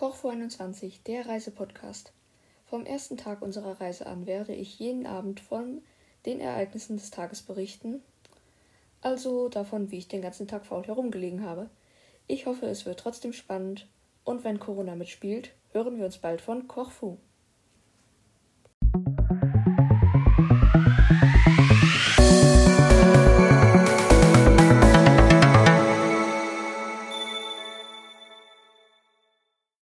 Korfu 21, der Reisepodcast. Vom ersten Tag unserer Reise an werde ich jeden Abend von den Ereignissen des Tages berichten, also davon, wie ich den ganzen Tag faul herumgelegen habe. Ich hoffe, es wird trotzdem spannend und wenn Corona mitspielt, hören wir uns bald von Korfu.